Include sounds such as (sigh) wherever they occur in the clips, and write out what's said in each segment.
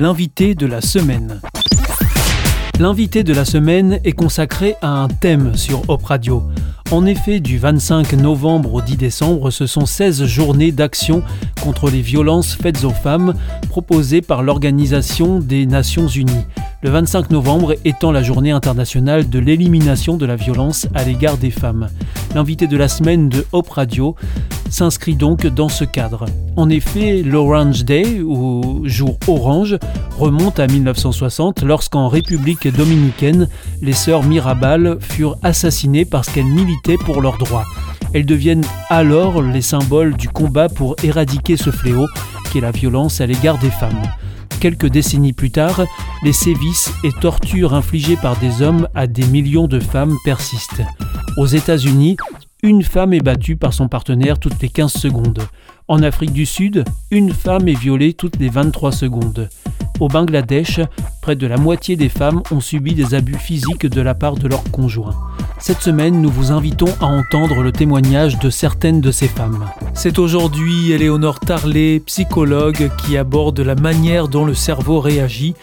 l'invité de la semaine. L'invité est consacré à un thème sur Hop Radio. En effet, du 25 novembre au 10 décembre, ce sont 16 journées d'action contre les violences faites aux femmes proposées par l'Organisation des Nations Unies le 25 novembre étant la journée internationale de l'élimination de la violence à l'égard des femmes. L'invité de la semaine de Hope Radio s'inscrit donc dans ce cadre. En effet, l'Orange Day, ou jour orange, remonte à 1960 lorsqu'en République dominicaine, les sœurs Mirabal furent assassinées parce qu'elles militaient pour leurs droits. Elles deviennent alors les symboles du combat pour éradiquer ce fléau qui est la violence à l'égard des femmes. Quelques décennies plus tard, les sévices et tortures infligées par des hommes à des millions de femmes persistent. Aux États-Unis, une femme est battue par son partenaire toutes les 15 secondes. En Afrique du Sud, une femme est violée toutes les 23 secondes. Au Bangladesh, près de la moitié des femmes ont subi des abus physiques de la part de leurs conjoints. Cette semaine, nous vous invitons à entendre le témoignage de certaines de ces femmes. C'est aujourd'hui Éléonore Tarlet, psychologue, qui aborde la manière dont le cerveau réagit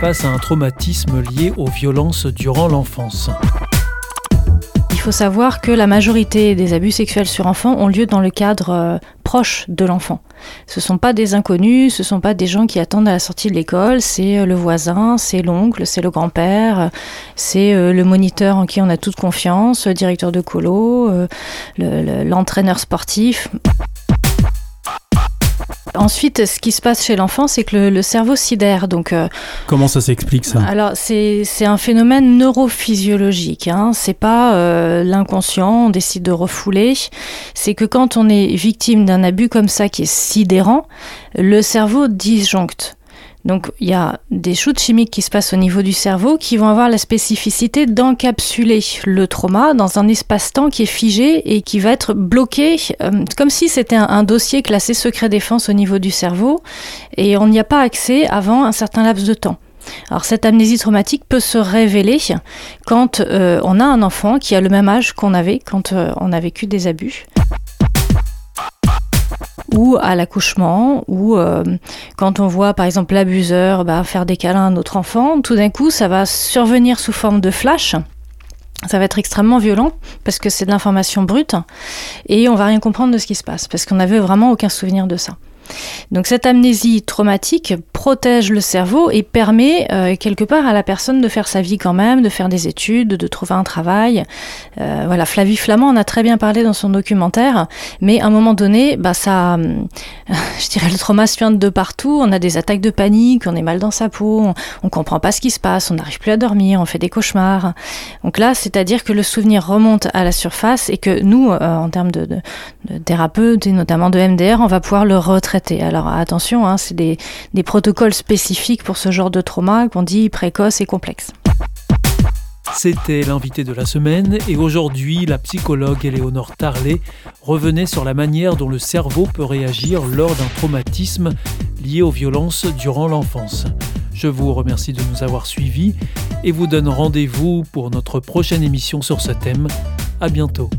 face à un traumatisme lié aux violences durant l'enfance. Il faut savoir que la majorité des abus sexuels sur enfants ont lieu dans le cadre euh, proche de l'enfant. Ce ne sont pas des inconnus, ce ne sont pas des gens qui attendent à la sortie de l'école, c'est euh, le voisin, c'est l'oncle, c'est le grand-père, c'est euh, le moniteur en qui on a toute confiance, le directeur de colo, l'entraîneur sportif. Ensuite, ce qui se passe chez l'enfant, c'est que le, cerveau sidère. Donc, euh, comment ça s'explique ça? Alors, c'est un phénomène neurophysiologique. Hein. C'est pas euh, l'inconscient, on décide de refouler. C'est que quand on est victime d'un abus comme ça qui est sidérant, le cerveau disjoncte. Donc il y a des shoots chimiques qui se passent au niveau du cerveau qui vont avoir la spécificité d'encapsuler le trauma dans un espace-temps qui est figé et qui va être bloqué, euh, comme si c'était un, dossier classé secret défense au niveau du cerveau, et on n'y a pas accès avant un certain laps de temps. Alors cette amnésie traumatique peut se révéler quand euh, on a un enfant qui a le même âge qu'on avait quand euh, on a vécu des abus ou à l'accouchement, ou quand on voit par exemple l'abuseur bah, faire des câlins à notre enfant, tout d'un coup ça va survenir sous forme de flash. Ça va être extrêmement violent parce que c'est de l'information brute et on va rien comprendre de ce qui se passe parce qu'on n'avait vraiment aucun souvenir de ça. Donc cette amnésie traumatique protège le cerveau et permet euh, quelque part à la personne de faire sa vie quand même, de faire des études, de trouver un travail. Euh, voilà, Flavie Flamand en a très bien parlé dans son documentaire, mais à un moment donné, bah ça, euh, (laughs) je dirais le trauma se de partout. On a des attaques de panique, on est mal dans sa peau, on, comprend pas ce qui se passe, on n'arrive plus à dormir, on fait des cauchemars. Donc là, c'est-à-dire que le souvenir remonte à la surface et que nous, en termes de thérapeutes et notamment de MDR, on va pouvoir le retraiter alors attention, hein, c'est des, protocoles spécifiques pour ce genre de trauma qu'on dit précoce et complexe. C'était l'invité de la semaine et aujourd'hui la psychologue Éléonore Tarlet revenait sur la manière dont le cerveau peut réagir lors d'un traumatisme lié aux violences durant l'enfance. Je vous remercie de nous avoir suivis et vous donne rendez-vous pour notre prochaine émission sur ce thème. À bientôt.